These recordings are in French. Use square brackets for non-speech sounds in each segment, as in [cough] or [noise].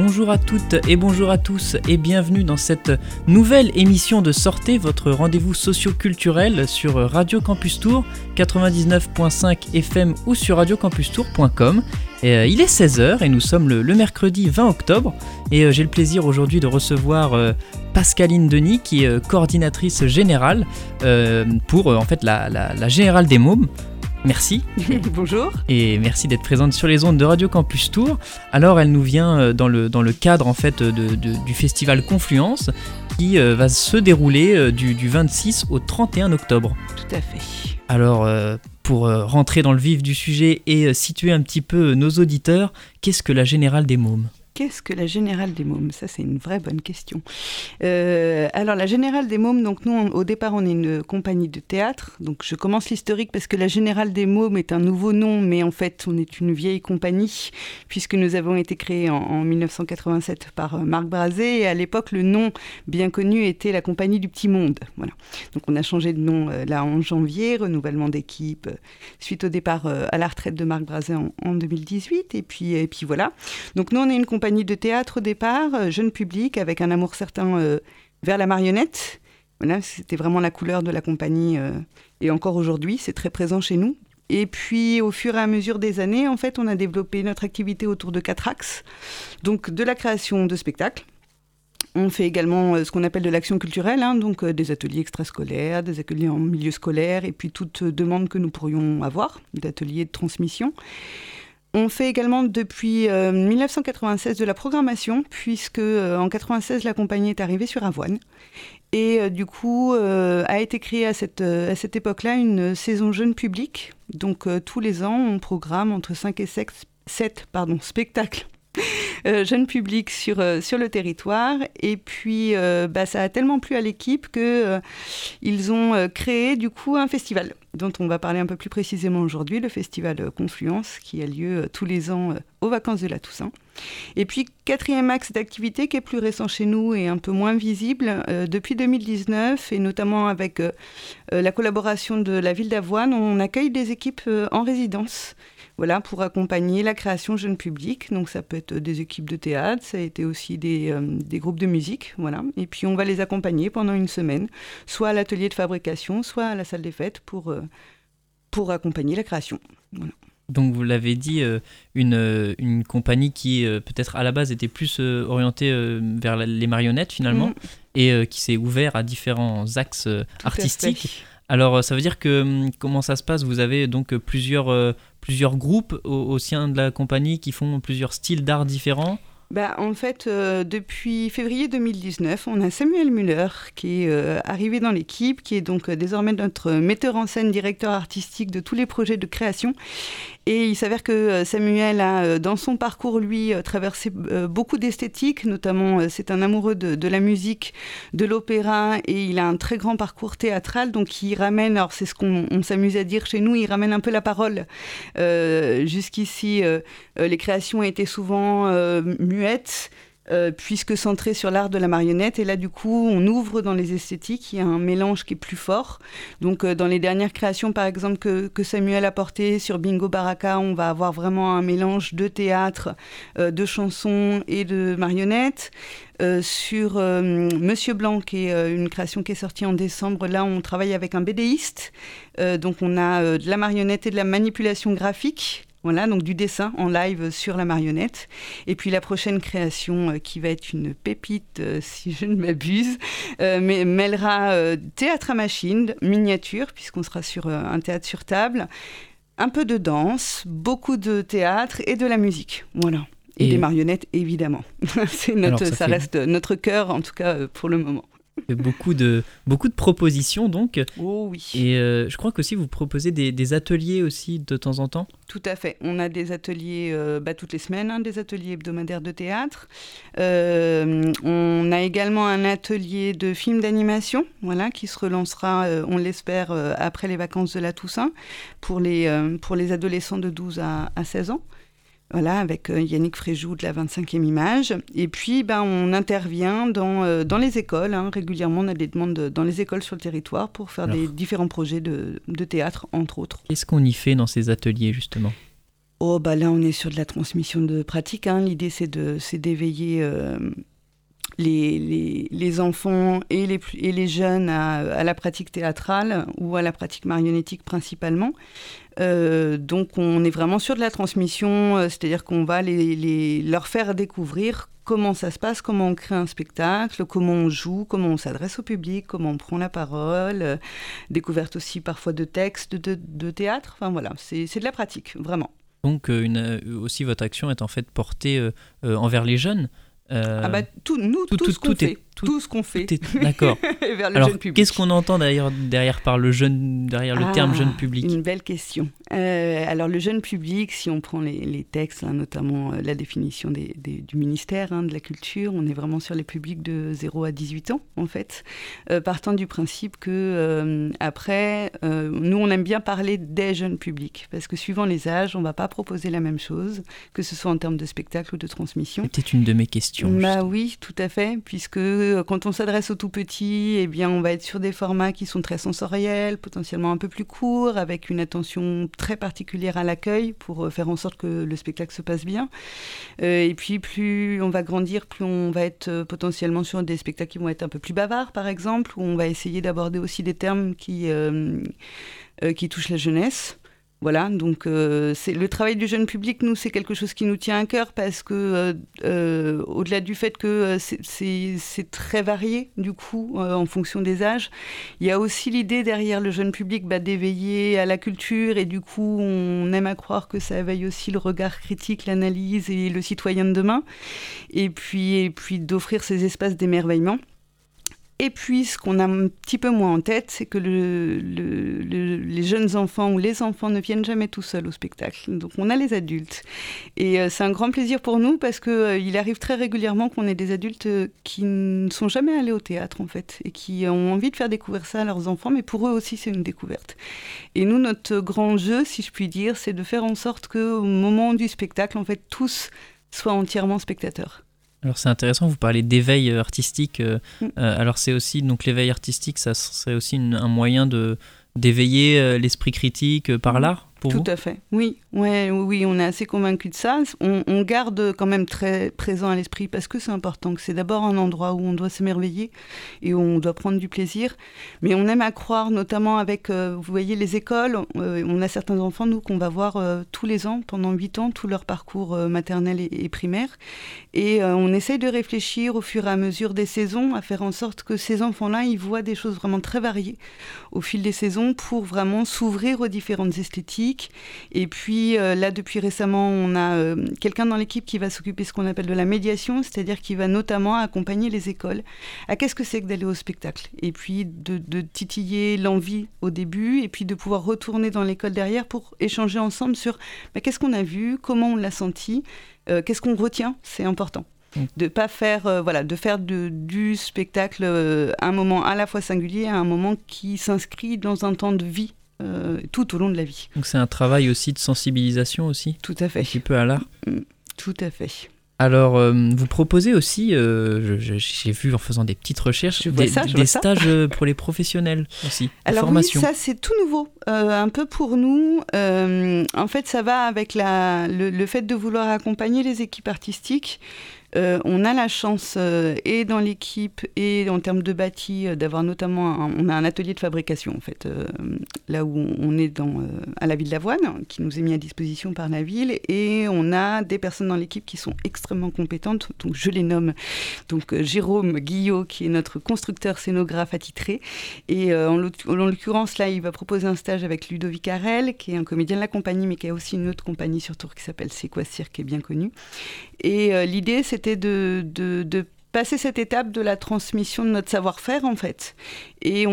Bonjour à toutes et bonjour à tous et bienvenue dans cette nouvelle émission de Sortez, votre rendez-vous socio-culturel sur Radio Campus Tour 99.5 FM ou sur radiocampustour.com. Euh, il est 16h et nous sommes le, mercredi 20 octobre et euh, j'ai le plaisir aujourd'hui de recevoir euh, Pascaline Denis qui est coordinatrice générale pour en fait la, la Générale des Mômes. Merci. [laughs] Bonjour. Et merci d'être présente sur les ondes de Radio Campus Tour. Alors, elle nous vient dans le, dans le cadre en fait du festival Confluence qui va se dérouler euh, du, 26 au 31 octobre. Tout à fait. Alors, pour rentrer dans le vif du sujet et situer un petit peu nos auditeurs, qu'est-ce que la Générale des Mômes? Qu'est-ce que la Générale des Mômes? Ça, c'est une vraie bonne question. Euh, alors, la Générale des Mômes, donc nous, au départ, on est une compagnie de théâtre. Donc, je commence l'historique parce que la Générale des Mômes est un nouveau nom, mais en fait, on est une vieille compagnie, puisque nous avons été créés en, 1987 par euh, Marc Brazé. Et à l'époque, le nom bien connu était la Compagnie du Petit Monde. Voilà. Donc, on a changé de nom euh, là en janvier, renouvellement d'équipe, suite au départ à la retraite de Marc Brazé en, en 2018. Et puis, et puis voilà. Donc, nous, on est une compagnie de théâtre au départ, euh, jeune public, avec un amour certain euh, vers la marionnette. Voilà, c'était vraiment la couleur de la compagnie. Euh, et encore aujourd'hui, c'est très présent chez nous. Et puis, au fur et à mesure des années, en fait, on a développé notre activité autour de quatre axes. Donc, de la création de spectacles. On fait également ce qu'on appelle de l'action culturelle, hein, donc des ateliers extrascolaires, des ateliers en milieu scolaire, et puis toute demande que nous pourrions avoir, d'ateliers de transmission. On fait également depuis 1996 euh, de la programmation, puisque euh, en 96 la compagnie est arrivée sur Avoine. Et euh, du coup, a été créée à cette, cette époque-là une saison jeune public. Donc tous les ans, on programme entre 5 et 7, pardon, [laughs] spectacles euh, jeune public sur, sur le territoire. Et puis, bah, ça a tellement plu à l'équipe qu'ils ils ont créé du coup un festival dont on va parler un peu plus précisément aujourd'hui, le festival Confluence, qui a lieu tous les ans aux vacances de la Toussaint. Et puis, quatrième axe d'activité qui est plus récent chez nous et un peu moins visible, depuis 2019, et notamment avec la collaboration de la ville d'Avoine, on accueille des équipes en résidence voilà, pour accompagner la création jeune public. Donc ça peut être des équipes de théâtre, ça a été aussi des, euh, des, groupes de musique, voilà. Et puis on va les accompagner pendant une semaine, soit à l'atelier de fabrication, soit à la salle des fêtes pour, euh, pour accompagner la création. Donc vous l'avez dit, euh, une, une, compagnie qui peut-être à la base était plus orientée vers les marionnettes finalement, mm. et qui s'est ouvert à différents axes artistiques. Alors, ça veut dire que hum, comment ça se passe? Vous avez donc plusieurs, plusieurs groupes au, sein de la compagnie qui font plusieurs styles d'art différents? Bah, en fait, euh, depuis février 2019, on a Samuel Muller qui est euh, arrivé dans l'équipe, qui est donc euh, désormais notre metteur en scène, directeur artistique de tous les projets de création. Et il s'avère que Samuel a, dans son parcours, lui, traversé beaucoup d'esthétiques, notamment c'est un amoureux de, la musique, de l'opéra, et il a un très grand parcours théâtral, donc il ramène, alors c'est ce qu'on s'amuse à dire chez nous, il ramène un peu la parole. Jusqu'ici, les créations étaient souvent muette, euh, puisque centrée sur l'art de la marionnette. Et là, du coup, on ouvre dans les esthétiques, il y a un mélange qui est plus fort. Donc, euh, dans les dernières créations, par exemple, que, Samuel a portées sur Bingo Baraka, on va avoir vraiment un mélange de théâtre, euh, de chansons et de marionnettes. sur Monsieur Blanc, qui est une création qui est sortie en décembre, là, on travaille avec un BDiste. donc, on a de la marionnette et de la manipulation graphique. Voilà, donc du dessin en live sur la marionnette. Et puis la prochaine création euh, qui va être une pépite, euh, [laughs] si je ne m'abuse, euh, mais mêlera théâtre à machine, miniature, puisqu'on sera sur un théâtre sur table, un peu de danse, beaucoup de théâtre et de la musique. Voilà. Et, des marionnettes, évidemment. [laughs] C'est notre, ça, reste notre cœur, en tout cas pour le moment beaucoup de, beaucoup de propositions donc. Oh oui. Et euh, je crois qu'aussi vous proposez des, ateliers aussi de temps en temps. Tout à fait. On a des ateliers euh, bah, toutes les semaines, hein, des ateliers hebdomadaires de théâtre. Euh, on a également un atelier de film d'animation, voilà, qui se relancera, on l'espère, après les vacances de la Toussaint pour les, pour les adolescents de 12 à, à 16 ans. Voilà, avec euh, Yannick Fréjou de la 25e image. Et puis, ben, on intervient dans, euh, dans les écoles. Hein. Régulièrement, on a des demandes dans les écoles sur le territoire pour faire des différents projets de, de théâtre, entre autres. Qu'est-ce qu'on y fait dans ces ateliers, justement? Oh, bah là, on est sur de la transmission de pratiques. Hein. L'idée, c'est d'éveiller euh, les, les, enfants et les, et les jeunes à, la pratique théâtrale ou à la pratique marionnettique principalement. Euh, donc on est vraiment sur de la transmission, euh, c'est-à-dire qu'on va les, leur faire découvrir comment ça se passe, comment on crée un spectacle, comment on joue, comment on s'adresse au public, comment on prend la parole, euh, découverte aussi parfois de textes, de, de théâtre, enfin voilà, c'est de la pratique, vraiment. Donc aussi votre action est en fait portée envers les jeunes ah bah tout, nous, tout, tout, ce qu'on fait tout ce qu'on fait D'accord. [laughs] vers le Alors, jeune public. Qu'est-ce qu'on entend derrière, derrière, par le, jeune, derrière le terme jeune ah, public Une belle question. Euh, alors, le jeune public, si on prend les, les textes, hein, notamment euh, la définition des, des, du ministère hein, de la Culture, on est vraiment sur les publics de 0 à 18 ans, en fait, euh, partant du principe que, après, nous, on aime bien parler des jeunes publics, parce que suivant les âges, on ne va pas proposer la même chose, que ce soit en termes de spectacle ou de transmission. C'était une de mes questions. Bah oui, tout à fait, puisque quand on s'adresse aux tout petits, eh bien, on va être sur des formats qui sont très sensoriels, potentiellement un peu plus courts, avec une attention très particulière à l'accueil pour euh, faire en sorte que le spectacle se passe bien. Euh, et puis, plus on va grandir, plus on va être euh, potentiellement sur des spectacles qui vont être un peu plus bavards, par exemple, où on va essayer d'aborder aussi des termes qui, euh, euh, qui touchent la jeunesse. Voilà, donc euh, c'est le travail du jeune public, nous, c'est quelque chose qui nous tient à cœur parce que, euh, euh, au-delà du fait que c'est très varié, du coup, en fonction des âges, il y a aussi l'idée derrière le jeune public bah, d'éveiller à la culture et du coup, on aime à croire que ça éveille aussi le regard critique, l'analyse et le citoyen de demain, et puis, et puis d'offrir ces espaces d'émerveillement. Et puis, ce qu'on a un petit peu moins en tête, c'est que le, le, le, les jeunes enfants ou les enfants ne viennent jamais tout seuls au spectacle. Donc, on a les adultes. Et euh, c'est un grand plaisir pour nous parce qu'il euh, arrive très régulièrement qu'on ait des adultes euh, qui ne sont jamais allés au théâtre, en fait, et qui ont envie de faire découvrir ça à leurs enfants, mais pour eux aussi, c'est une découverte. Et nous, notre grand jeu, si je puis dire, c'est de faire en sorte qu'au moment du spectacle, en fait, tous soient entièrement spectateurs. Alors c'est intéressant, vous parlez d'éveil artistique. Euh, mm. euh, alors c'est aussi donc l'éveil artistique, ça serait aussi une, un moyen de d'éveiller euh, l'esprit critique par mm. l'art? Pour Tout vous à fait. Oui, ouais, oui, on est assez convaincu de ça. On, on, garde quand même très présent à l'esprit parce que c'est important, que c'est d'abord un endroit où on doit s'émerveiller et où on doit prendre du plaisir. Mais on aime à croire, notamment avec, euh, vous voyez, les écoles. Euh, on a certains enfants, nous, qu'on va voir euh, tous les ans, pendant huit ans, tout leur parcours maternel et, et, primaire. Et on essaye de réfléchir au fur et à mesure des saisons à faire en sorte que ces enfants-là, ils voient des choses vraiment très variées au fil des saisons pour vraiment s'ouvrir aux différentes esthétiques et puis euh, là, depuis récemment, on a euh, quelqu'un dans l'équipe qui va s'occuper de ce qu'on appelle de la médiation, c'est-à-dire qui va notamment accompagner les écoles. À qu'est-ce que c'est que d'aller au spectacle? Et puis de, de titiller l'envie au début, et puis de pouvoir retourner dans l'école derrière pour échanger ensemble sur bah, qu'est-ce qu'on a vu, comment on l'a senti, euh, qu'est-ce qu'on retient, c'est important. De pas faire euh, voilà de faire de, du spectacle euh, un moment à la fois singulier un moment qui s'inscrit dans un temps de vie euh, tout au long de la vie. Donc c'est un travail aussi de sensibilisation aussi Tout à fait. Un petit peu à l'art mm, Tout à fait. Alors, euh, vous proposez aussi, euh, j'ai vu en faisant des petites recherches, des, ça, des stages pour les professionnels [laughs] aussi. Alors formation. oui, ça c'est tout nouveau, euh, un peu pour nous. En fait, ça va avec la, le, le, fait de vouloir accompagner les équipes artistiques. Euh, on a la chance, euh, et dans l'équipe, et en termes de bâti, euh, d'avoir notamment un, on a un atelier de fabrication, en fait, là où on est dans, à la ville d'Avoine, qui nous est mis à disposition par la ville, et on a des personnes dans l'équipe qui sont extrêmement compétentes, donc je les nomme, donc Jérôme Guillot, qui est notre constructeur scénographe attitré, et en l'occurrence, là, il va proposer un stage avec Ludovic Arel, qui est un comédien de la compagnie, mais qui a aussi une autre compagnie sur Tours qui s'appelle C'est quoi Cirque, qui est bien connue. Et l'idée, c'est c'était de, de, passer cette étape de la transmission de notre savoir-faire en fait. Et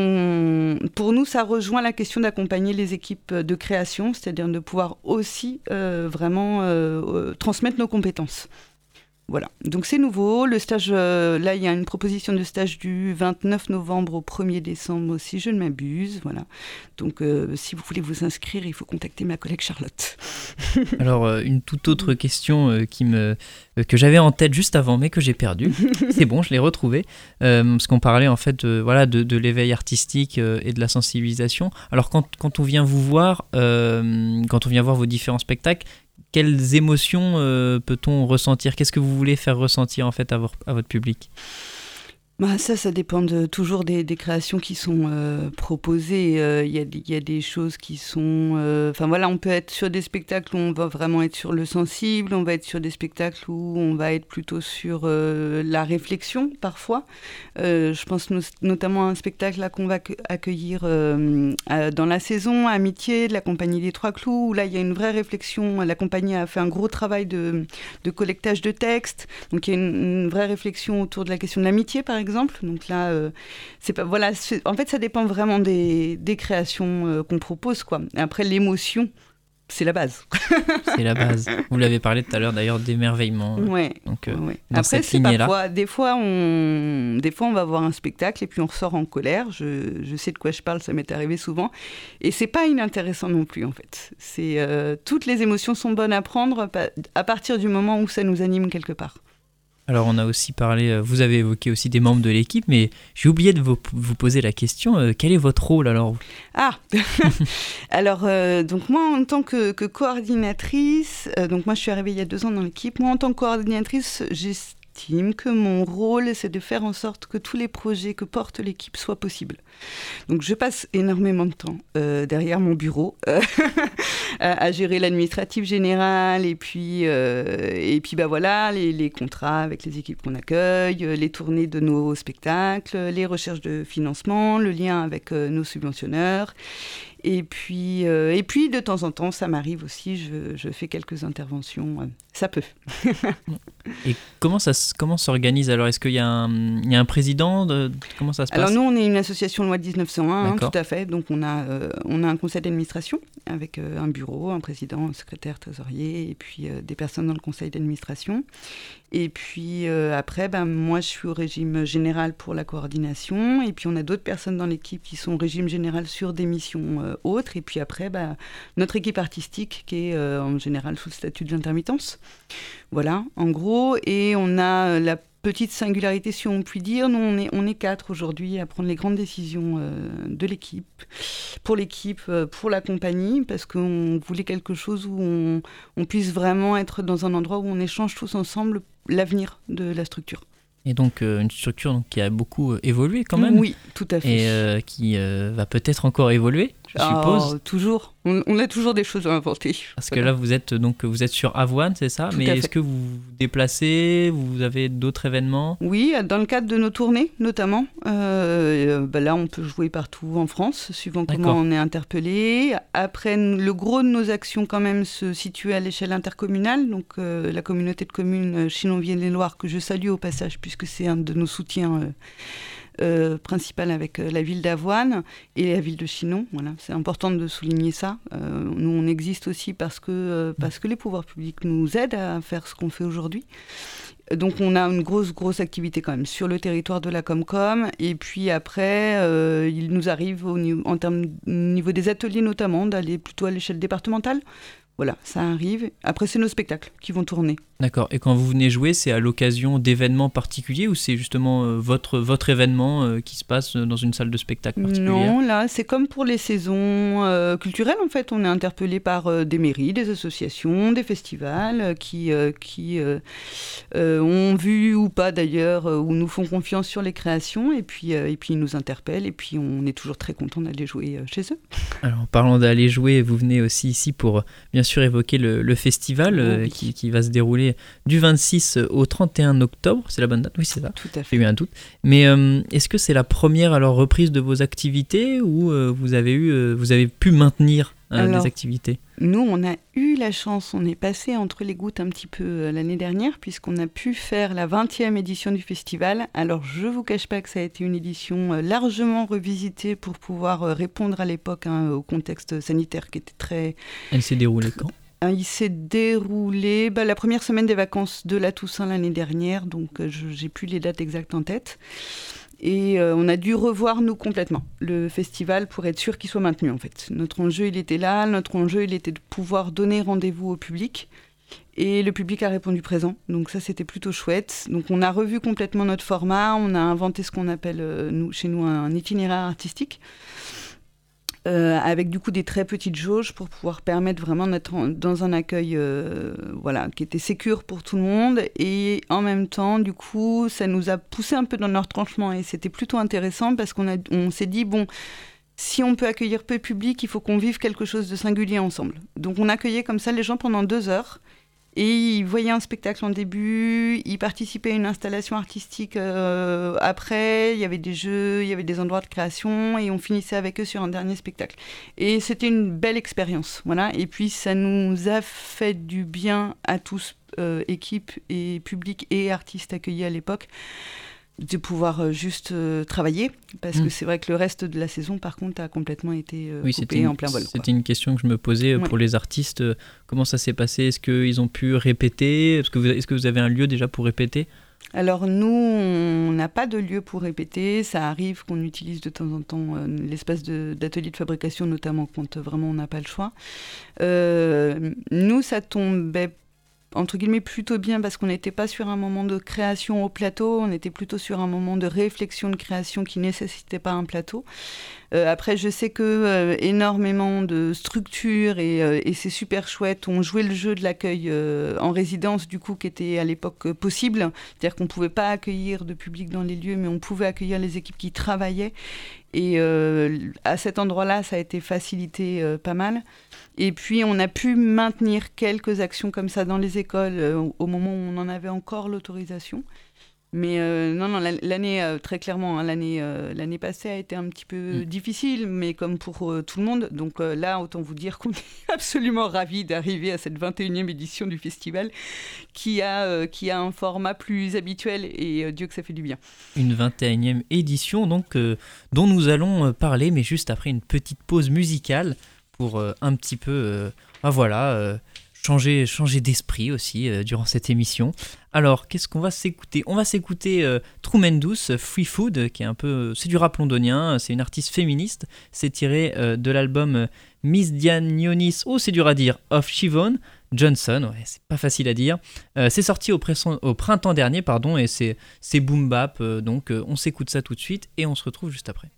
pour nous, ça rejoint la question d'accompagner les équipes de création, c'est-à-dire de pouvoir aussi euh, vraiment euh, transmettre nos compétences. Voilà, donc c'est nouveau. Le stage, euh, là, il y a une proposition de stage du 29 novembre au 1er décembre, si je ne m'abuse. Voilà. Donc, euh, si vous voulez vous inscrire, il faut contacter ma collègue Charlotte. [laughs] Alors, euh, une toute autre question qui me, que j'avais en tête juste avant, mais que j'ai perdue. [laughs] c'est bon, je l'ai retrouvée. parce qu'on parlait en fait voilà, de, de l'éveil artistique et de la sensibilisation. Alors, quand, quand on vient vous voir, quand on vient voir vos différents spectacles, quelles émotions euh, peut-on ressentir? Qu'est-ce que vous voulez faire ressentir en fait à, à votre public? Bah, ça, ça dépend toujours des, créations qui sont euh, proposées. Il euh, y, a, des choses qui sont... Euh, enfin voilà, on peut être sur des spectacles où on va vraiment être sur le sensible, on va être sur des spectacles où on va être plutôt sur la réflexion parfois. je pense notamment à un spectacle qu'on va accueillir dans la saison, Amitié, de la compagnie des Trois Clous, où là il y a une vraie réflexion. La compagnie a fait un gros travail de, collectage de textes. Donc il y a une, une vraie réflexion autour de la question de l'amitié, par exemple exemple. Donc là, euh, c'est pas voilà. En fait, ça dépend vraiment des, des créations euh, qu'on propose, quoi. après, l'émotion, c'est la base. [laughs] c'est la base. Vous l'avez parlé tout à l'heure d'ailleurs d'émerveillement. Ouais. Donc euh, après c'est parfois des fois on des fois on va voir un spectacle et puis on ressort en colère. Je, je sais de quoi je parle, ça m'est arrivé souvent et c'est pas inintéressant non plus en fait. C'est toutes les émotions sont bonnes à prendre à partir du moment où ça nous anime quelque part. Alors on a aussi parlé, euh, vous avez évoqué aussi des membres de l'équipe, mais j'ai oublié de vous, poser la question, euh, quel est votre rôle alors Ah [laughs] Alors euh, donc moi en tant que, coordinatrice, donc moi je suis arrivée il y a deux ans dans l'équipe, moi en tant que coordinatrice j'ai que mon rôle, c'est de faire en sorte que tous les projets que porte l'équipe soient possibles. Donc je passe énormément de temps euh, derrière mon bureau [laughs] euh, à, gérer l'administratif général et puis, euh, et puis bah voilà, les, contrats avec les équipes qu'on accueille, les tournées de nos spectacles, les recherches de financement, le lien avec nos subventionneurs. Et puis, et puis, de temps en temps, ça m'arrive aussi, je, fais quelques interventions. ça peut. [laughs] et comment ça comment s'organise alors? Est-ce qu'il y, y, a un président de, Comment ça se passe? Alors nous, on est une association loi de 1901, hein, tout à fait. Donc on a, euh, on a un conseil d'administration avec euh, un bureau, un président, un secrétaire, trésorier, et puis euh, des personnes dans le conseil d'administration. Et puis après, ben, moi je suis au régime général pour la coordination, et puis on a d'autres personnes dans l'équipe qui sont au régime général sur des missions autres. Et puis après, ben, notre équipe artistique qui est en général sous le statut de l'intermittence. Voilà, en gros. Et on a la petite singularité, si on peut dire. Nous, on est, on est quatre aujourd'hui à prendre les grandes décisions euh, de l'équipe, pour l'équipe, euh, pour la compagnie, parce qu'on voulait quelque chose où on, on, puisse vraiment être dans un endroit où on échange tous ensemble l'avenir de la structure. Et donc euh, une structure qui a beaucoup évolué quand même. Oui, tout à fait. Et qui va peut-être encore évoluer je suppose. Oh, toujours. On, a toujours des choses à inventer. Parce que là, vous êtes donc vous êtes sur Avoine, c'est ça? Mais est-ce que vous vous déplacez? Vous avez d'autres événements? Oui, dans le cadre de nos tournées, notamment. Euh, bah là, on peut jouer partout en France, suivant comment on est interpellé. Après, le gros de nos actions, quand même, se situe à l'échelle intercommunale. Donc, euh, la communauté de communes Chinon-Vienne-les-Loire, que je salue au passage, puisque c'est un de nos soutiens. Euh, euh, principale avec euh, la ville d'Avoine et la ville de Chinon. Voilà, c'est important de souligner ça. Euh, nous, on existe aussi parce que, parce que les pouvoirs publics nous aident à faire ce qu'on fait aujourd'hui. Donc on a une grosse, grosse activité quand même sur le territoire de la Comcom. Et puis après, il nous arrive en termes au niveau des ateliers notamment d'aller plutôt à l'échelle départementale. Voilà, ça arrive. Après, c'est nos spectacles qui vont tourner. D'accord. Et quand vous venez jouer, c'est à l'occasion d'événements particuliers ou c'est justement euh, votre, votre événement euh, qui se passe dans une salle de spectacle particulière? Non, là, c'est comme pour les saisons euh, culturelles, en fait. On est interpellé par des mairies, des associations, des festivals qui, qui ont vu ou pas d'ailleurs, ou nous font confiance sur les créations et puis, et puis ils nous interpellent et puis on est toujours très content d'aller jouer chez eux. Alors, en parlant d'aller jouer, vous venez aussi ici pour bien sûr évoquer le, festival oh qui, qui va se dérouler du 26 au 31 octobre. C'est la bonne date Oui, c'est ça. Tout à fait. J'ai eu un doute. Mais euh, est-ce que c'est la première alors reprise de vos activités ou euh, vous avez eu, euh, vous avez pu maintenir des activités? Nous, on a eu la chance, on est passé entre les gouttes un petit peu l'année dernière, puisqu'on a pu faire la 20e édition du festival. Alors, je vous cache pas que ça a été une édition largement revisitée pour pouvoir répondre à l'époque hein, au contexte sanitaire qui était très. Elle s'est déroulée quand? euh, il s'est déroulé bah, la première semaine des vacances de la Toussaint l'année dernière, donc euh, je n'ai plus les dates exactes en tête. Et euh, on a dû revoir, nous, complètement le festival pour être sûr qu'il soit maintenu, en fait. Notre enjeu, il était là. Notre enjeu, il était de pouvoir donner rendez-vous au public. Et le public a répondu présent. Donc ça, c'était plutôt chouette. Donc on a revu complètement notre format. On a inventé ce qu'on appelle, nous, chez nous, un itinéraire artistique. Euh, avec du coup des très petites jauges pour pouvoir permettre vraiment d'être dans un accueil euh, voilà, qui était sécure pour tout le monde. Et en même temps, du coup, ça nous a poussé un peu dans notre tranchement et c'était plutôt intéressant parce qu'on on s'est dit, bon, si on peut accueillir peu de public, il faut qu'on vive quelque chose de singulier ensemble. Donc on accueillait comme ça les gens pendant deux heures. Et ils voyaient un spectacle en début, ils participaient à une installation artistique euh, après, il y avait des jeux, il y avait des endroits de création, et on finissait avec eux sur un dernier spectacle. Et c'était une belle expérience, voilà. Et puis ça nous a fait du bien à tous, euh, équipe et public et artistes accueillis à l'époque de pouvoir euh, juste euh, travailler parce que mm. c'est vrai que le reste de la saison par contre a complètement été euh, coupé en plein vol. C'était une question que je me posais pour les artistes comment ça s'est passé? Est-ce qu'ils ont pu répéter? Est-ce que vous est-ce que vous avez un lieu déjà pour répéter? Alors nous, on n'a pas de lieu pour répéter. Ça arrive qu'on utilise de temps en temps l'espace d'atelier de, fabrication, notamment quand vraiment on n'a pas le choix. nous, ça tombait entre guillemets plutôt bien parce qu'on n'était pas sur un moment de création au plateau, on était plutôt sur un moment de réflexion de création qui nécessitait pas un plateau. Euh, après, je sais que euh, énormément de structures euh, et, c'est super chouette ont joué le jeu de l'accueil en résidence du coup qui était à l'époque possible, c'est-à-dire qu'on pouvait pas accueillir de public dans les lieux, mais on pouvait accueillir les équipes qui travaillaient. Et à cet endroit-là, ça a été facilité pas mal. Et puis, on a pu maintenir quelques actions comme ça dans les écoles euh, au moment où on en avait encore l'autorisation. Mais euh, non, non, l'année, euh, très clairement, hein, l'année, l'année passée a été un petit peu mm. difficile, mais comme pour tout le monde. Donc là, autant vous dire qu'on [laughs] est absolument ravis d'arriver à cette 21e édition du festival qui a, qui a un format plus habituel et Dieu que ça fait du bien. Une 21e édition, donc, dont nous allons parler, mais juste après une petite pause musicale pour euh, un petit peu, euh, ah, voilà, euh, changer, changer d'esprit aussi durant cette émission. Alors, qu'est-ce qu'on va s'écouter? On va s'écouter Truman Douce, Free Food, qui est un peu, c'est du rap londonien, c'est une artiste féministe. C'est tiré de l'album Miss Diane Yonis, oh c'est dur à dire, of Shivon Johnson, ouais, c'est pas facile à dire. c'est sorti au, printemps dernier, pardon, et c'est boom bap, donc on s'écoute ça tout de suite et on se retrouve juste après.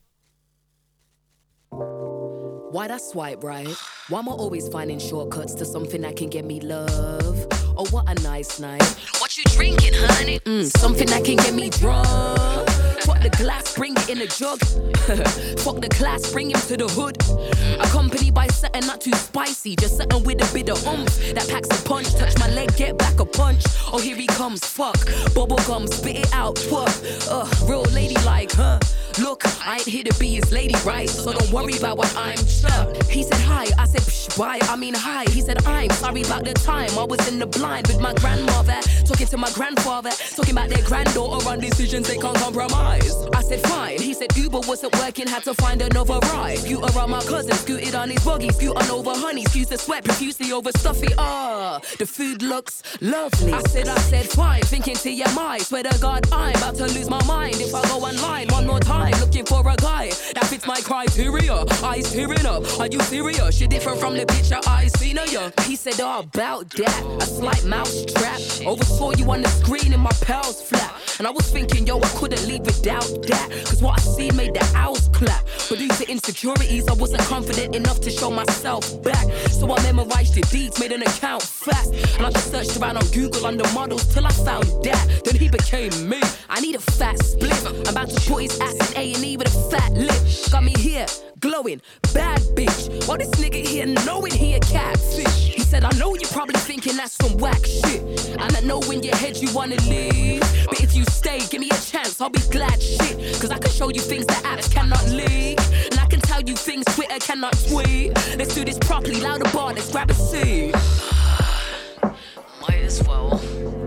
You drinking, honey? Mm, something that can get me drunk. Fuck the glass, bring it in a jug. [laughs] Fuck the class, bring him to the hood. Accompanied by something not too spicy, just something with a bit of oomph that packs a punch. Touch my leg, get back a punch. Oh, here he comes, fuck. Bubble gum, spit it out, what? Uh, real lady like, huh? Look, I ain't here to be his lady, right? So don't worry about what I'm stuck. He said hi, I said psh, bye, I mean hi. He said I'm sorry about the time I was in the blind with my grandmother, talking to my grandfather, talking about their granddaughter on decisions they can't compromise. I said fine. He said Uber wasn't working, had to find another ride. Scoot around my cousin, scooted on his buggy, scoot on over honey, excuse the sweat, profusely over stuffy. Ah, the food looks lovely. I said, I said fine, thinking to your mind. Swear to God, I'm about to lose my mind if I go online one more time looking for a guy that fits my criteria. Eyes tearing up, are you serious? You're different from the picture I seen of you. He said, oh, about that. A slight mouse trap. Oversaw you on the screen in my pals flat. And I was thinking, yo, I couldn't leave without that. Cause what I seen made the owls clap. But due to insecurities, I wasn't confident enough to show myself back. So I memorized the deeds, made an account fast. And I just searched around on Google under models till I found that. Then he became me. I need a fat split. I'm about to put his ass in A&E with a fat lip. Got me here, glowing, bad bitch. While this nigga here knowing he a catfish. Said, I know you're probably thinking that's some whack shit. And I know in your head you wanna leave. But if you stay, give me a chance, I'll be glad shit. Cause I can show you things that apps cannot leak. And I can tell you things Twitter cannot tweet. Let's do this properly, louder bar, let's grab a seat. [sighs] Might as well.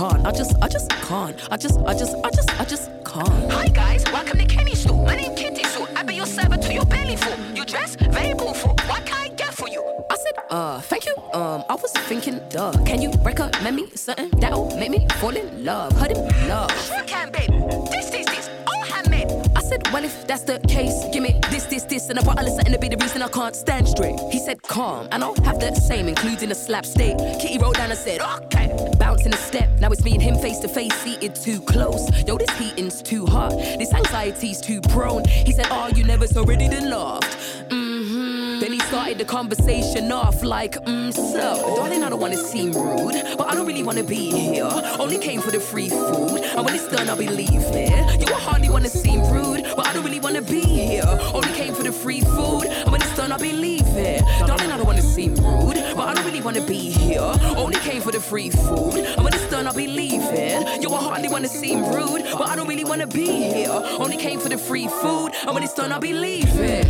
Can't, I just, I just can't, I just, I just, I just, I just can't. Hi guys, welcome to Kenny Store. My name Kitty Sue. I be your server to your belly full. You dress very beautiful. What can I get for you? I said, uh, thank you. Um, I was thinking, duh, can you recommend me something that'll make me fall in love? Heard him love. Sure can, babe. This, this, this, all handmade. I said, well, if that's the case, give me this, this, this, and a bottle of something to be the reason I can't stand straight. He said, calm, and I'll have the same, including a slap state. Kitty rolled down and said, okay. Bouncing a step, me and him face to face, seated too close. Yo, this heating's too hot, this anxiety's too prone. He said, oh, you never so ready to laugh. Mm-hmm. Then he started the conversation off like, mm, so, darling, I don't wanna seem rude, but I don't really wanna be here. Only came for the free food, and when it's done, I'll be leaving. You hardly wanna seem rude, but I don't really wanna be here. Only came for the free food, and when it's done, I'll be leaving. Darling, I don't wanna seem rude, but I don't really wanna be here. Only came for the free food, and when it's I'll be leaving. Yo, I hardly wanna seem rude, but I don't really wanna be here. Only came for the free food, and when it's done, I'll be leaving.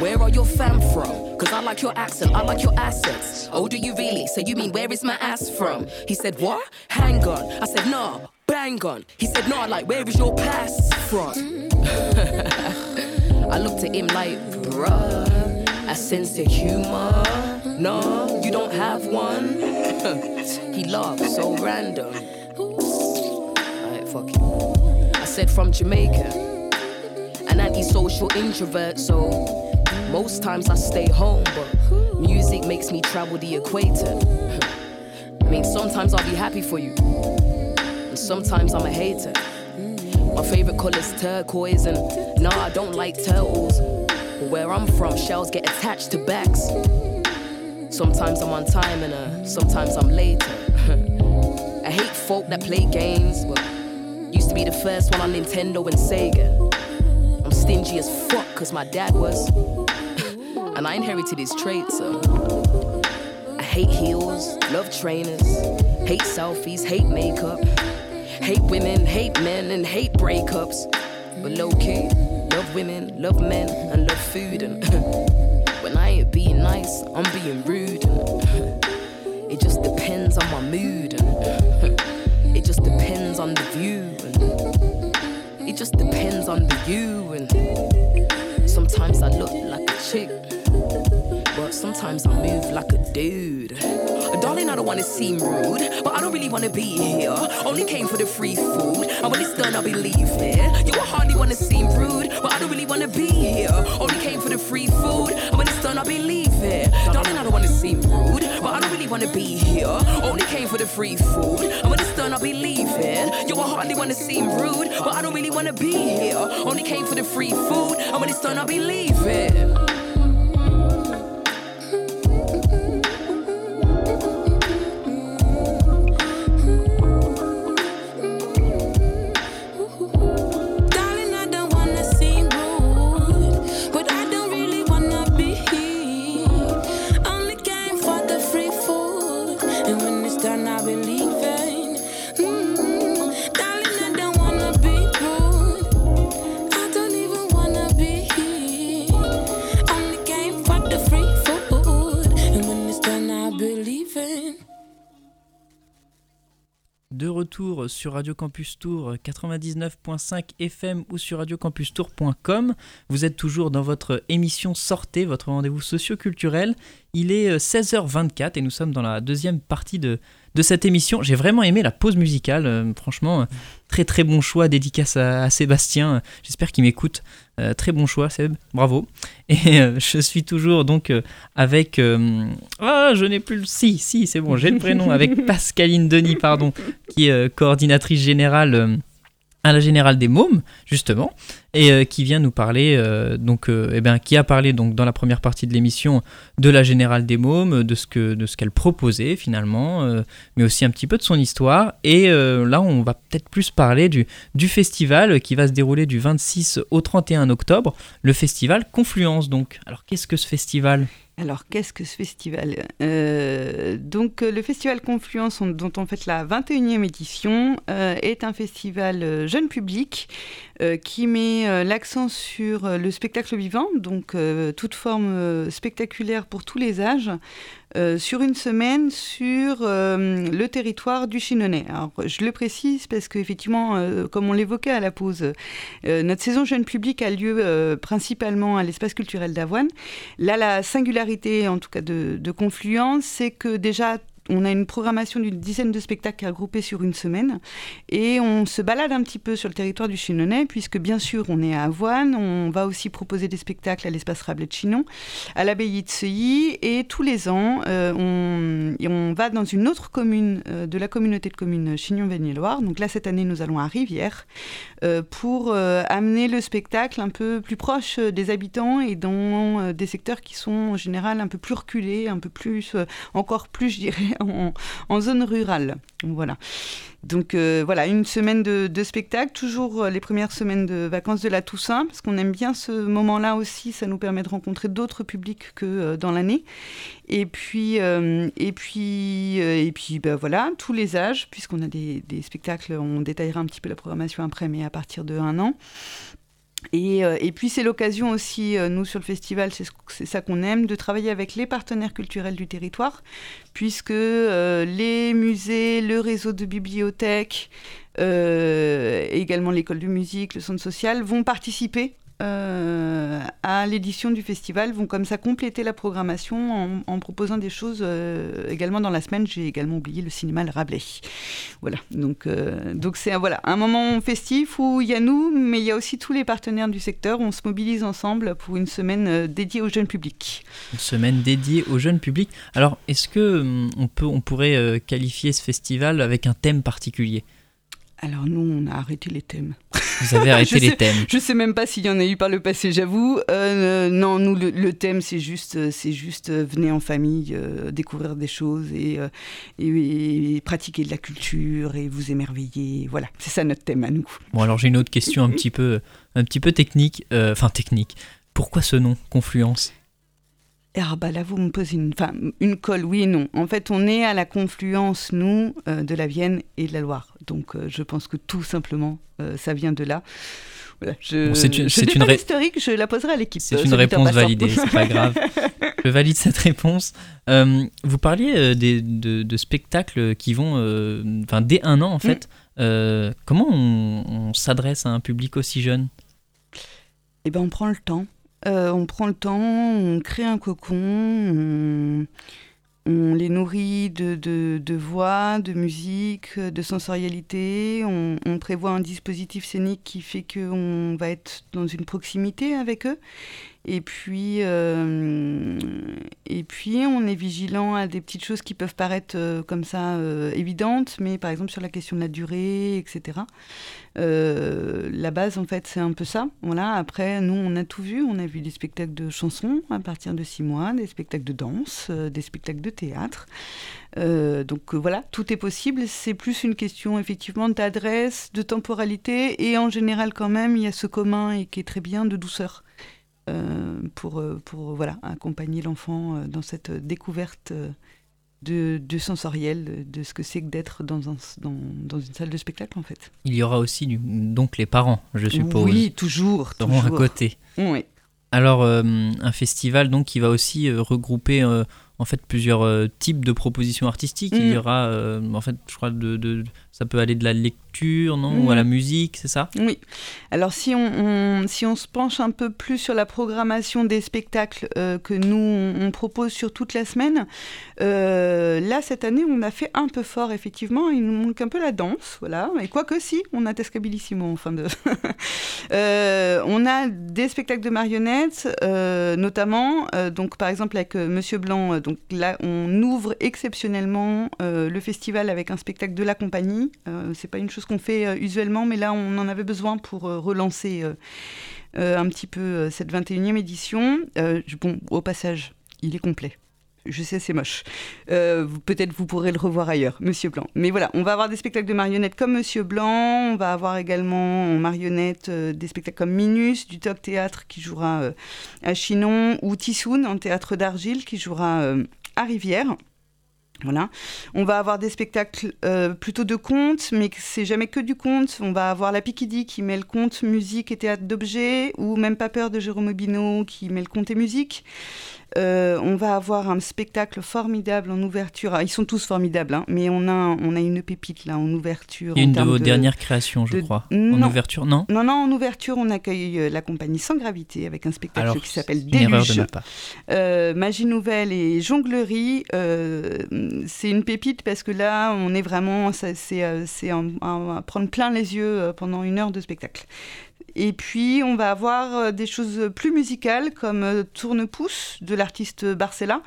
Where are your fam from? Cause I like your accent, I like your assets. Oh, do you really? So you mean where is my ass from? He said, What? Hang on. I said, Nah, bang on. He said, Nah, like, where is your pass from? [laughs] I looked at him like, Bruh, a sense of humor. No, you don't have one. He laughed so random. Alright, fuck it. I said, From Jamaica an antisocial introvert, so most times I stay home, but music makes me travel the equator. I mean, sometimes I'll be happy for you, and sometimes I'm a hater. My favorite color's turquoise, and nah, I don't like turtles. But where I'm from, shells get attached to backs. Sometimes I'm on time, and uh, sometimes I'm later. [laughs] I hate folk that play games, used to be the first one on Nintendo and Sega. I'm stingy as fuck, cause my dad was. [laughs] and I inherited his traits, so. I hate heels, love trainers, hate selfies, hate makeup, hate women, hate men, and hate breakups. But low key, love women, love men, and love food. And [laughs] when I ain't being nice, I'm being rude. [laughs] It just depends on my mood. [laughs] It just depends on the view. It just depends on the you. And sometimes I look like a chick. But sometimes I move like a dude. Darling, I don't wanna seem rude, but I don't really wanna be here. Only came for the free food, and when it's done, I'll be leaving. You will hardly wanna seem rude, but I don't really wanna be here. Only came for the free food, and when it's done, I'll be leaving. Darling, I don't wanna seem rude, but I don't really wanna be here. Only came for the free food, and when it's done, I'll be leaving. You will hardly wanna seem rude, but I don't really wanna be here. Only came for the free food, and when it's done, I'll be leaving. Sur Radio Campus Tour 99.5 FM ou sur radiocampustour.com. Vous êtes toujours dans votre émission Sortez, votre rendez-vous socio-culturel. Il est euh, 16h24 et nous sommes dans la deuxième partie de, de cette émission. J'ai vraiment aimé la pause musicale. euh, franchement, euh, très très bon choix. Dédicace à, à Sébastien. J'espère qu'il m'écoute. Euh, très bon choix, Seb. Bravo. [laughs] Et euh, je suis toujours donc euh, avec. euh, Ah, je n'ai plus le. Si, si, c'est bon, j'ai le prénom. Avec [laughs] Pascaline Denis, pardon, qui est euh, coordinatrice générale euh, à la Générale des Mômes, justement, et euh, qui vient nous parler, euh, donc, euh, eh ben, qui a parlé donc dans la première partie de l'émission de la Générale des Mômes, de ce que, de ce qu'elle proposait finalement, euh, mais aussi un petit peu de son histoire. Et là, on va peut-être plus parler du, festival qui va se dérouler du 26 au 31 octobre, le festival Confluence. Donc, alors qu'est-ce que ce festival? Alors, qu'est-ce que ce festival? Donc, le festival Confluence, on- dont on fête la 21e édition, est un festival jeune public qui met euh, l'accent sur euh, le spectacle vivant, donc euh, toute forme spectaculaire pour tous les âges, sur une semaine sur le territoire du Chinonais. Alors, je le précise parce qu'effectivement, euh, comme on l'évoquait à la pause, notre saison jeune public a lieu principalement à l'espace culturel d'Avoine. Là, la singularité, en tout cas de Confluence, c'est que déjà, on a une programmation d'une dizaine de spectacles regroupés sur une semaine. Et on se balade un petit peu sur le territoire du Chinonais puisque bien sûr on est à Avoine, on va aussi proposer des spectacles à l'espace Rabelais de Chinon, à l'abbaye de Seuilly. Et tous les ans euh, on, va dans une autre commune euh, de la communauté de communes Chignon-Vigny-Loire. Donc là cette année nous allons à Rivière euh, pour amener le spectacle un peu plus proche des habitants et dans des secteurs qui sont en général un peu plus reculés, un peu plus, encore plus je dirais, [laughs] en, zone rurale. Voilà. Donc euh, voilà, une semaine de, spectacle, toujours euh, les premières semaines de vacances de la Toussaint, parce qu'on aime bien ce moment-là aussi, ça nous permet de rencontrer d'autres publics que euh, dans l'année. Et puis, et puis, et puis bah, voilà, tous les âges, puisqu'on a des, des spectacles, on détaillera un petit peu la programmation après, mais à partir de un an. Et, euh, et puis c'est l'occasion aussi, euh, nous sur le festival, c'est ce- c'est ça qu'on aime, de travailler avec les partenaires culturels du territoire, puisque euh, les musées, le réseau de bibliothèques, également l'école de musique, le centre social, vont participer euh, à l'édition du festival, vont comme ça compléter la programmation en, proposant des choses euh, également dans la semaine. J'ai également oublié le cinéma Le Rabelais. Voilà, donc euh, donc c'est voilà un moment festif où il y a nous, mais il y a aussi tous les partenaires du secteur. On se mobilise ensemble pour une semaine dédiée au jeune public. Une semaine dédiée au jeune public. Alors, est-ce que hum, on, on pourrait qualifier ce festival avec un thème particulier? Alors nous, on a arrêté les thèmes. Vous avez arrêté [laughs] les sais- thèmes. Je sais même pas s'il y en a eu par le passé, j'avoue. Euh, non, nous, le, le thème, c'est juste, euh, c'est juste euh, venez en famille, euh, découvrir des choses et, euh, et- et pratiquer de la culture et vous émerveiller. Voilà, c'est ça notre thème à nous. Bon, alors j'ai une autre question un petit peu, un petit peu technique. euh, Enfin, technique. Pourquoi ce nom, Confluence? Ah bah là, vous me posez une, enfin, une colle, oui et non. En fait, on est à la confluence, nous, euh, de la Vienne et de la Loire. Donc, euh, je pense que tout simplement, euh, ça vient de là. Voilà, je, Bon, c'est une- je c'est n'ai une pas ré- l'historique, je la poserai à l'équipe. C'est euh, une réponse validée, c'est pas grave. [laughs] Je valide cette réponse. Euh, vous parliez des, de, de spectacles qui vont, euh, enfin dès un an en fait. Euh, comment on, on s'adresse à un public aussi jeune? Eh ben, on prend le temps. On prend le temps, on crée un cocon, on, on les nourrit de, de, voix, de musique, de sensorialité. On, on prévoit un dispositif scénique qui fait qu'on va être dans une proximité avec eux. Et puis, euh, et puis, on est vigilant à des petites choses qui peuvent paraître euh, comme ça euh, évidentes, mais par exemple sur la question de la durée, etc. La base, en fait, c'est un peu ça. Voilà. Après, nous, on a tout vu. On a vu des spectacles de chansons à partir de six mois, des spectacles de danse, des spectacles de théâtre. Donc voilà, tout est possible. C'est plus une question, effectivement, d'adresse, de temporalité. Et en général, quand même, il y a ce commun et qui est très bien de douceur. Euh, pour, euh, pour voilà, accompagner l'enfant euh, dans cette découverte euh, de, de sensoriel, de ce que c'est que d'être dans, un, dans, dans une salle de spectacle, en fait. Il y aura aussi du- donc les parents, je suppose, Oui, toujours. seront à côté. Oui. Alors euh, un festival donc qui va aussi euh, regrouper euh, en fait plusieurs euh, types de propositions artistiques. Il y Mm. aura euh, en fait je crois de, de- ça peut aller de la lecture non ou à Mm. la musique c'est ça? Oui. Alors si on, on- si on se penche un peu plus sur la programmation des spectacles euh, que nous on, on propose sur toute la semaine, euh, là cette année on a fait un peu fort effectivement. Il nous manque un peu la danse, voilà. Et quoique si, on a Tescabilissimo en fin de. [laughs] Euh, on a des spectacles de marionnettes, notamment. donc par exemple avec Monsieur Blanc. donc là on ouvre exceptionnellement le festival avec un spectacle de la compagnie. Euh, c'est pas une chose qu'on fait euh, usuellement, mais là on en avait besoin pour euh, relancer euh, un petit peu cette 21e édition. Bon, au passage, il est complet. Je sais, c'est moche. Peut-être vous pourrez le revoir ailleurs, Monsieur Blanc. Mais voilà, on va avoir des spectacles de marionnettes comme Monsieur Blanc. On va avoir également en marionnettes des spectacles comme Minus, du Top Théâtre qui jouera à Chinon, ou Tissoun en théâtre d'argile qui jouera à Rivière. Voilà. On va avoir des spectacles euh, plutôt de contes, mais c'est jamais que du conte. On va avoir La Piquidie qui met le conte, musique et théâtre d'objets, ou Même pas peur de Jérôme Aubineau qui met le conte et musique. Euh, on va avoir un spectacle formidable en ouverture. Ah, ils sont tous formidables, hein, mais on a, on a une pépite là en ouverture. Et en une de vos dernières créations, je de- crois. En Non. ouverture, non Non, non, en ouverture, on accueille euh, la compagnie Sans Gravité avec un spectacle Alors, qui s'appelle une erreur de Déluge. ma part. Euh, magie nouvelle et jonglerie, euh, c'est une pépite parce que là, on est vraiment, c'est à prendre plein les yeux pendant une heure de spectacle. Et puis, on va avoir euh, des choses plus musicales comme euh, Tourne-pouce de l'artiste Barcella,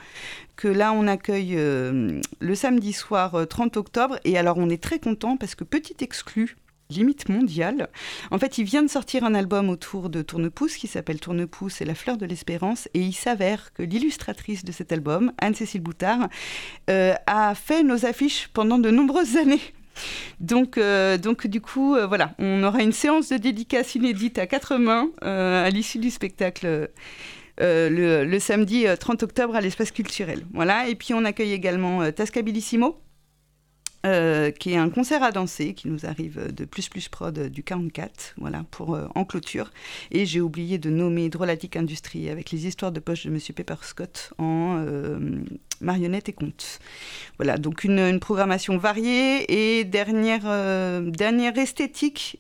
que là, on accueille euh, le samedi soir euh, 30 octobre. Et alors, on est très content parce que petit exclu, limite mondiale, en fait, il vient de sortir un album autour de Tourne-pouce qui s'appelle Tourne-pouce et la fleur de l'espérance. Et il s'avère que l'illustratrice de cet album, Anne-Cécile Boutard, a fait nos affiches pendant de nombreuses [laughs] années. Donc, euh, donc du coup, euh, voilà, on aura une séance de dédicace inédite à quatre mains euh, à l'issue du spectacle le, le samedi euh, 30 octobre à l'espace culturel. Voilà, et puis on accueille également Tascabilissimo, euh, qui est un concert à danser qui nous arrive de Plus Plus Prod du 44, voilà, pour, euh, en clôture. Et j'ai oublié de nommer Drôlatique Industrie avec les histoires de poche de Monsieur Pepper Scott en euh, marionnettes et contes. Voilà, donc une, programmation variée et dernière, dernière esthétique,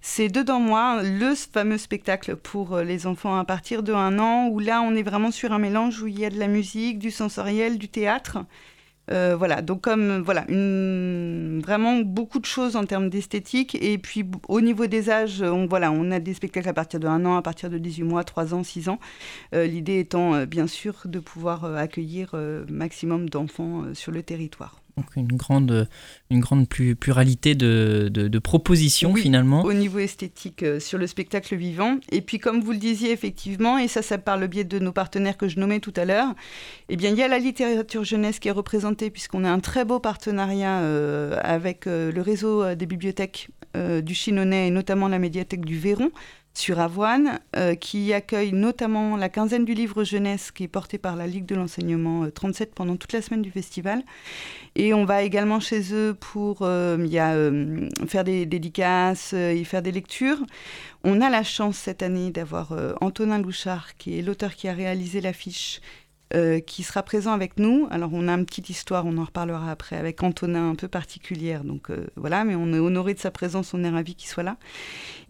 c'est Dedans moi, le fameux spectacle pour les enfants à partir de un an, où là on est vraiment sur un mélange où il y a de la musique, du sensoriel, du théâtre. Euh, voilà, donc comme voilà, vraiment beaucoup de choses en termes d'esthétique. Et puis au niveau des âges, on, voilà, on a des spectacles à partir de 1 an, à partir de 18 mois, 3 ans, 6 ans. Euh, L'idée étant euh, bien sûr de pouvoir accueillir maximum d'enfants sur le territoire. Donc une grande, une grande pluralité de, de- de propositions Oui, finalement. Au niveau esthétique euh, sur le spectacle vivant. Et puis comme vous le disiez effectivement, et ça, ça par le biais de nos partenaires que je nommais tout à l'heure, eh bien il y a la littérature jeunesse qui est représentée puisqu'on a un très beau partenariat euh, avec euh, le réseau des bibliothèques du Chinonais et notamment la médiathèque du Véron sur Avoine, euh, qui accueille notamment la quinzaine du livre jeunesse qui est portée par la Ligue de l'enseignement euh, 37 pendant toute la semaine du festival. Et on va également chez eux pour euh, euh, faire des dédicaces euh, et faire des lectures. On a la chance cette année d'avoir euh, Antonin Louchard, qui est l'auteur qui a réalisé l'affiche, euh, qui sera présent avec nous. Alors on a une petite histoire, on en reparlera après, avec Antonin un peu particulière. Donc euh, voilà, mais on est honoré de sa présence, on est ravi qu'il soit là.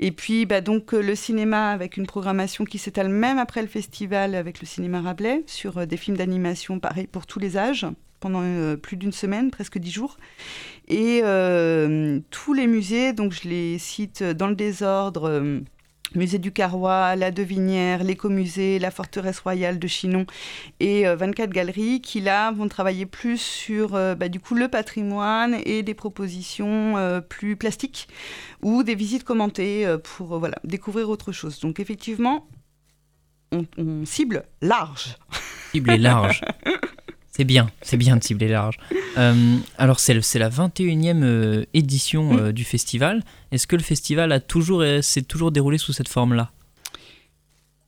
Et puis bah, donc euh, le cinéma avec une programmation qui s'étale même après le festival avec le cinéma Rabelais sur des films d'animation, pareil pour tous les âges pendant plus d'une semaine, presque dix jours. Et tous les musées, donc je les cite dans le désordre. Euh, Musée du Carrois, la Devinière, l'écomusée, la forteresse royale de Chinon et euh, 24 galeries qui là vont travailler plus sur euh, bah, du coup le patrimoine et des propositions euh, plus plastiques ou des visites commentées euh, pour euh, voilà, découvrir autre chose. Donc effectivement, on, on cible large. Cible large. [laughs] C'est bien, c'est bien de cibler large. Euh, alors c'est la 21e euh, édition euh, du festival. Est-ce que le festival a toujours, euh, s'est toujours déroulé sous cette forme-là?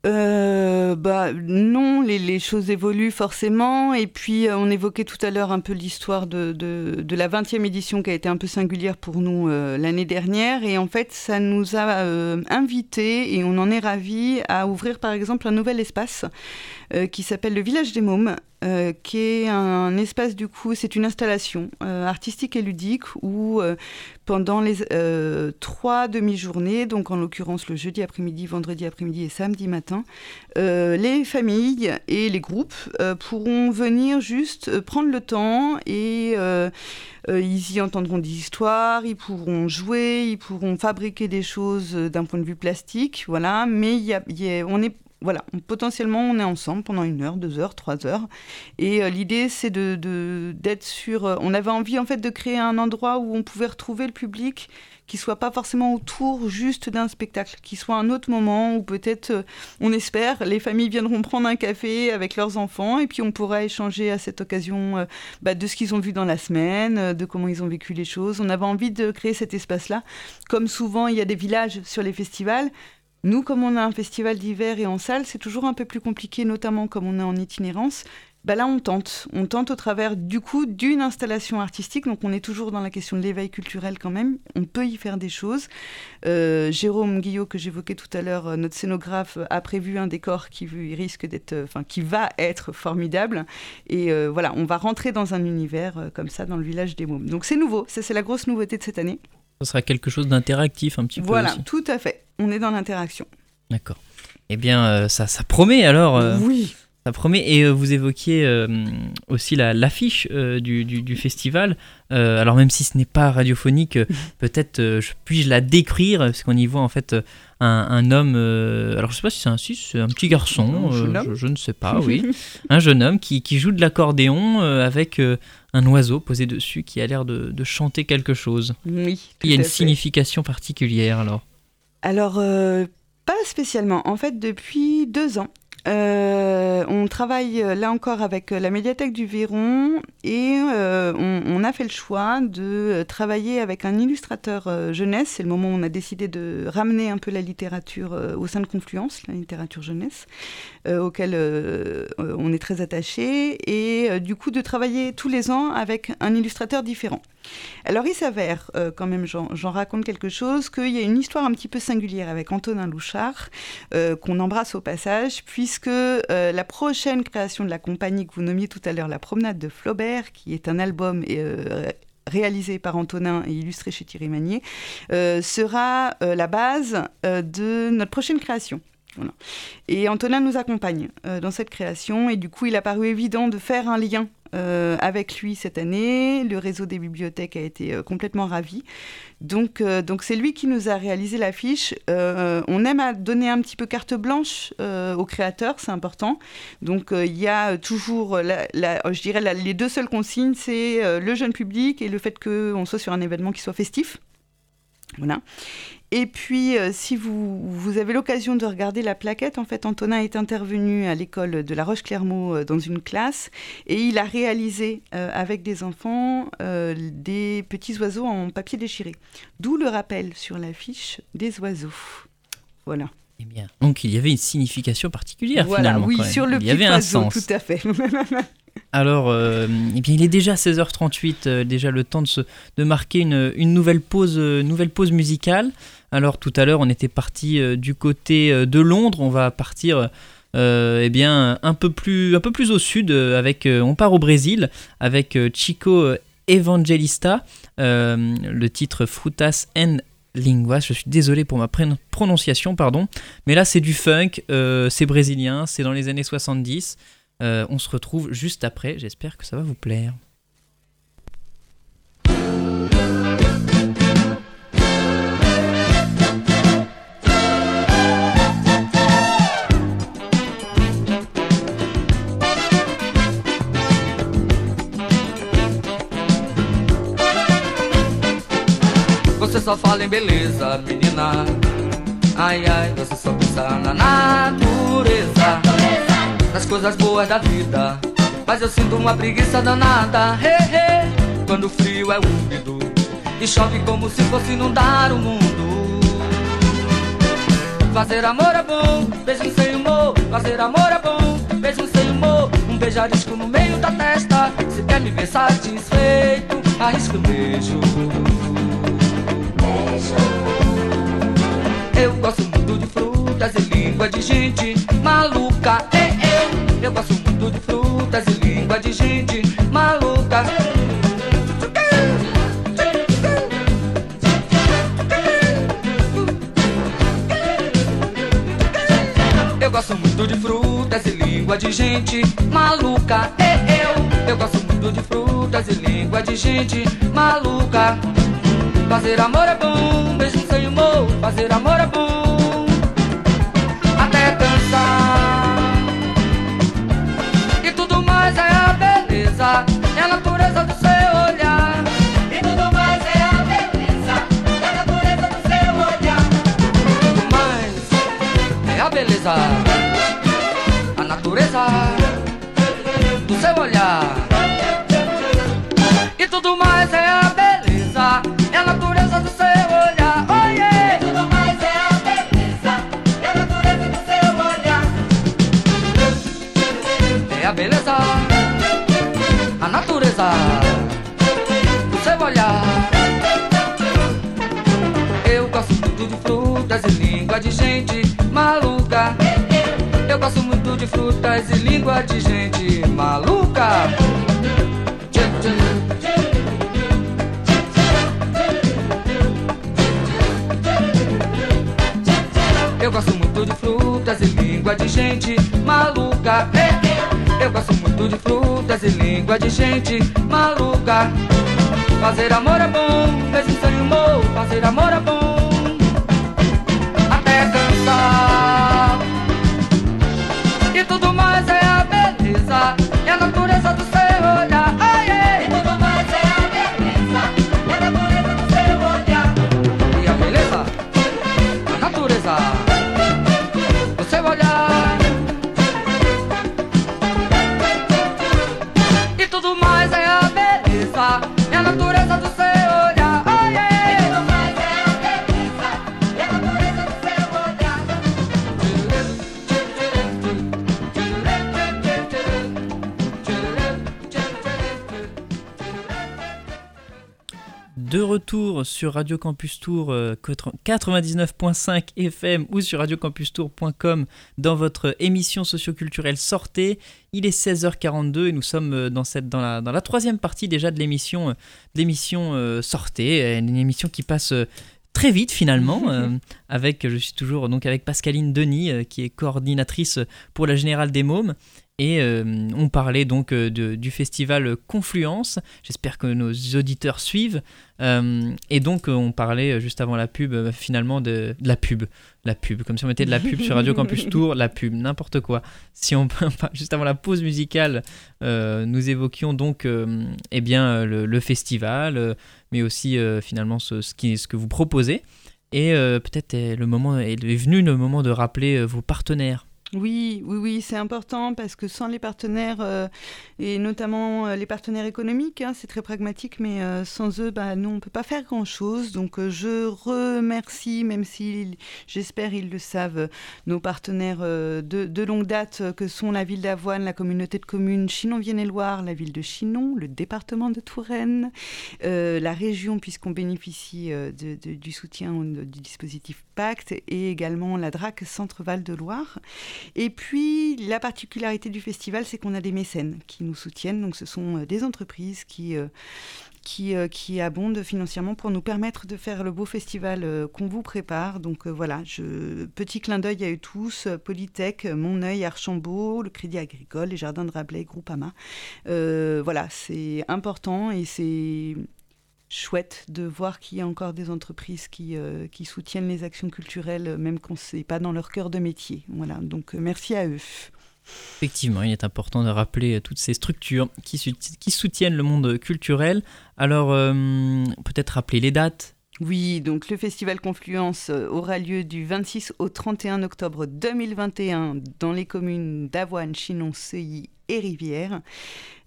Bah non, les, choses évoluent forcément. Et puis on évoquait tout à l'heure un peu l'histoire de, de, la 20e édition qui a été un peu singulière pour nous l'année dernière. Et en fait, ça nous a invités, et on en est ravis, à ouvrir par exemple un nouvel espace qui s'appelle le Village des Mômes. Euh, qui est un espace du coup, c'est une installation euh, artistique et ludique où euh, pendant les trois demi-journées, donc en l'occurrence le jeudi après-midi, vendredi après-midi et samedi matin, les familles et les groupes pourront venir juste prendre le temps et ils y entendront des histoires, ils pourront jouer, ils pourront fabriquer des choses d'un point de vue plastique, voilà. Mais y y a- on est voilà, potentiellement on est ensemble pendant une heure, deux heures, trois heures. Et euh, l'idée c'est de d'être sur. euh, on avait envie en fait de créer un endroit où on pouvait retrouver le public qui soit pas forcément autour juste d'un spectacle, qui soit un autre moment où peut-être, euh, on espère, les familles viendront prendre un café avec leurs enfants et puis on pourra échanger à cette occasion bah, de ce qu'ils ont vu dans la semaine, de comment ils ont vécu les choses. On avait envie de créer cet espace-là. Comme souvent, il y a des villages sur les festivals. Nous, comme on a un festival d'hiver et en salle, c'est toujours un peu plus compliqué, notamment comme on est en itinérance. bah là, on tente. On tente au travers, du coup, d'une installation artistique. Donc, on est toujours dans la question de l'éveil culturel quand même. On peut y faire des choses. Euh, Jérôme Guillot, que j'évoquais tout à l'heure, euh, notre scénographe, a prévu un décor qui risque d'être, euh, enfin, qui va être formidable. Et euh, voilà, on va rentrer dans un univers euh, comme ça dans le village des mômes. Donc, c'est nouveau. Ça, c'est la grosse nouveauté de cette année. Ce sera quelque chose d'interactif un petit peu Voilà, aussi. tout à fait. On est dans l'interaction. D'accord. Eh bien, euh, ça, ça promet alors. euh, Oui. Ça promet. Et euh, vous évoquiez aussi la- l'affiche euh, du, du- du festival. Alors même si ce n'est pas radiophonique, [laughs] peut-être je- puis-je la décrire? Parce qu'on y voit en fait un, un homme. alors je sais pas si c'est un si un petit garçon. Je, je ne sais pas. Oui, [laughs] un jeune homme qui, qui joue de l'accordéon avec un oiseau posé dessus qui a l'air de, de chanter quelque chose. Oui. Il y a une fait. signification particulière alors. Alors, euh, pas spécialement. En fait, depuis deux ans, euh, on travaille euh, là encore avec la médiathèque du Véron et on, a fait le choix de travailler avec un illustrateur jeunesse. C'est le moment où on a décidé de ramener un peu la littérature au sein de Confluence, la littérature jeunesse, auquel on est très attaché, et du coup de travailler tous les ans avec un illustrateur différent. Alors il s'avère, euh, quand même j'en raconte quelque chose, qu'il y a une histoire un petit peu singulière avec Antonin Louchard, euh, qu'on embrasse au passage, puisque euh, la prochaine création de la compagnie que vous nommiez tout à l'heure, La Promenade de Flaubert, qui est un album réalisé par Antonin et illustré chez Thierry Magnier, sera la base de notre prochaine création. Et Antonin nous accompagne euh, dans cette création et du coup il a paru évident de faire un lien euh, avec lui cette année. Le réseau des bibliothèques a été euh, complètement ravi. Donc donc c'est lui qui nous a réalisé l'affiche. On aime à donner un petit peu carte blanche aux créateurs, c'est important. Donc il y a toujours, la- je dirais, les deux seules consignes, c'est le jeune public et le fait qu'on soit sur un événement qui soit festif. Voilà. Et puis, euh, si vous, vous avez l'occasion de regarder la plaquette, en fait, Antonin est intervenu à l'école de La Roche-Clermault euh, dans une classe et il a réalisé euh, avec des enfants des petits oiseaux en papier déchiré. D'où le rappel sur l'affiche des oiseaux. Voilà. Eh bien, donc il y avait une signification particulière voilà, finalement. oui, quand même. sur le il y avait un oiseau, sens. tout à fait. [laughs] Alors, euh, eh bien, il est déjà 16h38, euh, déjà le temps de, se, de marquer une, une nouvelle, pause, euh, nouvelle pause musicale. Alors, tout à l'heure, on était parti euh, du côté euh, de Londres, on va partir euh, eh bien, un, peu plus, un peu plus au sud, avec, on part au Brésil, avec Chico Evangelista, le titre Frutas and Linguas. Je suis désolé pour ma prononciation, pardon. Mais là, c'est du funk, c'est brésilien, c'est dans les années 70. Euh, on se retrouve juste après, j'espère que ça va vous plaire. Menina. Ai, ai, você só pensa na natureza. Nas coisas boas da vida. Mas eu sinto uma preguiça danada. Hey, hey, quando o frio é úmido. E chove como se fosse inundar o mundo. Fazer amor é bom, beijo sem humor. Fazer amor é bom, beijo sem humor. Um beijarisco no meio da testa. Se quer me ver satisfeito, arrisca o beijo. Eu gosto muito de frutas e língua de gente maluca. É eu. Eu gosto muito de frutas e língua de gente maluca. Eu gosto muito de frutas e língua de gente maluca. É eu. Eu gosto muito de frutas e língua de gente maluca. Fazer amor é bom, beijo sem humor. Fazer amor é bom, até cansar. E tudo mais é a beleza, é a natureza do seu olhar. E tudo mais é a beleza, é a natureza do seu olhar. E língua de gente maluca. Eu gosto muito de frutas e língua de gente maluca. Eu gosto muito de frutas e língua de gente maluca. Fazer amor é bom, mesmo sem humor. Fazer amor é bom. Até cansar. Sur Radio Campus Tour euh, 99.5 FM ou sur radiocampustour.com dans votre émission socioculturelle Sortez. Il est 16h42 et nous sommes euh, dans, cette, dans, la, dans la troisième partie déjà de l'émission, euh, l'émission euh, Sortez, une émission qui passe euh, très vite finalement [laughs] euh, avec je suis toujours donc avec Pascaline Denis euh, qui est coordinatrice pour la Générale des Mômes et euh, on parlait donc euh, de- du festival Confluence. J'espère que nos auditeurs suivent. Euh, et donc on parlait juste avant la pub finalement de, de la pub, la pub, comme si on mettait de la pub sur Radio Campus [laughs] Tour, la pub, n'importe quoi. Si on [laughs] juste avant la pause musicale, euh, nous évoquions donc eh bien le, le festival, mais aussi finalement ce, ce, qui, ce que vous proposez. Et peut-être est le moment est venu le moment de rappeler vos partenaires. Oui, oui, oui, c'est important parce que sans les partenaires, euh, et notamment euh, les partenaires économiques, hein, c'est très pragmatique, mais euh, sans eux, bah, nous, on ne peut pas faire grand-chose. Donc, je remercie, même si j'espère ils le savent, nos partenaires de, longue date que sont la ville d'Avoine, la communauté de communes Chinon-Vienne-et-Loire, la ville de Chinon, le département de Touraine, la région, puisqu'on bénéficie du soutien du dispositif Et également la DRAC Centre-Val de Loire. Et puis, la particularité du festival, c'est qu'on a des mécènes qui nous soutiennent. Donc, ce sont euh, des entreprises qui, euh, qui, euh, financièrement pour nous permettre de faire le beau festival qu'on vous prépare. Donc, voilà, petit clin d'œil à eux tous Polytech, Mon Oeil, Archambault, le Crédit Agricole, les Jardins de Rabelais, Groupama. Voilà, c'est important et c'est chouette de voir qu'il y a encore des entreprises qui, euh, soutiennent les actions culturelles, euh, même quand c'est pas dans leur cœur de métier. Voilà, donc euh, merci à eux. Effectivement, il est important de rappeler toutes ces structures qui, sou- qui soutiennent le monde culturel. Alors, peut-être rappeler les dates. Oui, donc le festival Confluence euh, aura lieu du 26 au 31 octobre 2021 dans les communes d'Avoine, Chinon, Seuilly et Rivière.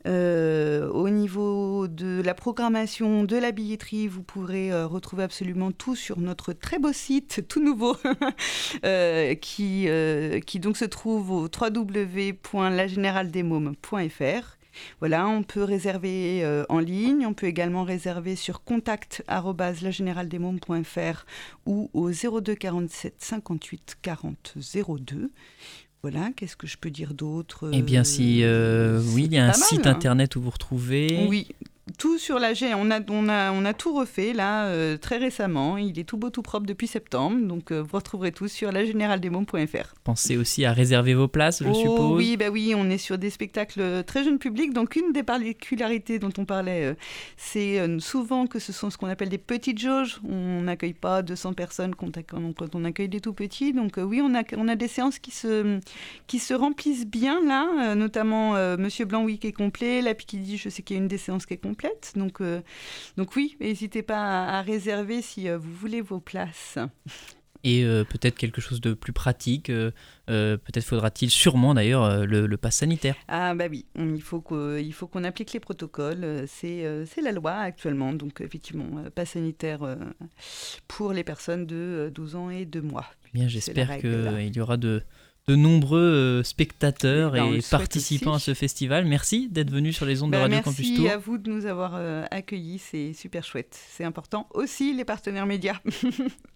Euh, au niveau de la programmation, de la billetterie, vous pourrez euh, retrouver absolument tout sur notre très beau site, tout nouveau, [laughs] qui, qui donc se trouve au www.lagénéraldesmômes.fr. Voilà, on peut réserver euh, en ligne, on peut également réserver sur contact@lagénéraldesmômes.fr ou au 02 47 58 40 02. Voilà, qu'est-ce que je peux dire d'autre? Eh bien, si euh, c'est oui, il y a un mal, site hein. internet où vous retrouvez. Oui, tout sur la G. On a, on a, on a tout refait là euh, très récemment. Il est tout beau, tout propre depuis septembre. Donc euh, vous retrouverez tout sur lagénéraldesmômes.fr. Pensez aussi à réserver vos places, je Oh, suppose. Oui, bah oui, on est sur des spectacles très jeune public. Donc une des particularités dont on parlait, euh, c'est euh, souvent que ce sont ce qu'on appelle des petites jauges. On n'accueille pas 200 personnes quand, on- accueille des tout petits. Donc euh, oui, on a, on a des séances qui se, qui se remplissent bien là, euh, notamment euh, Monsieur Blanc, oui, qui est complet. La Picardie, je sais qu'il y a une des séances qui est complète. Donc, euh, donc oui, n'hésitez pas à, à réserver si euh, vous voulez vos places. Et euh, peut-être quelque chose de plus pratique. euh, peut-être faudra-t-il sûrement d'ailleurs le, le pass sanitaire. Ah bah oui, il faut qu'on applique les protocoles. C'est la loi actuellement. Donc effectivement, euh, pas sanitaire pour les personnes de euh, 12 ans et 2 mois. Bien, j'espère qu'il y aura de, de nombreux euh, spectateurs Eh ben, et participants à ce festival. Merci d'être venu sur les ondes de Bah, Radio merci Campus Tour. à vous de nous avoir euh, accueillis, c'est super chouette. C'est important aussi les partenaires médias. [laughs]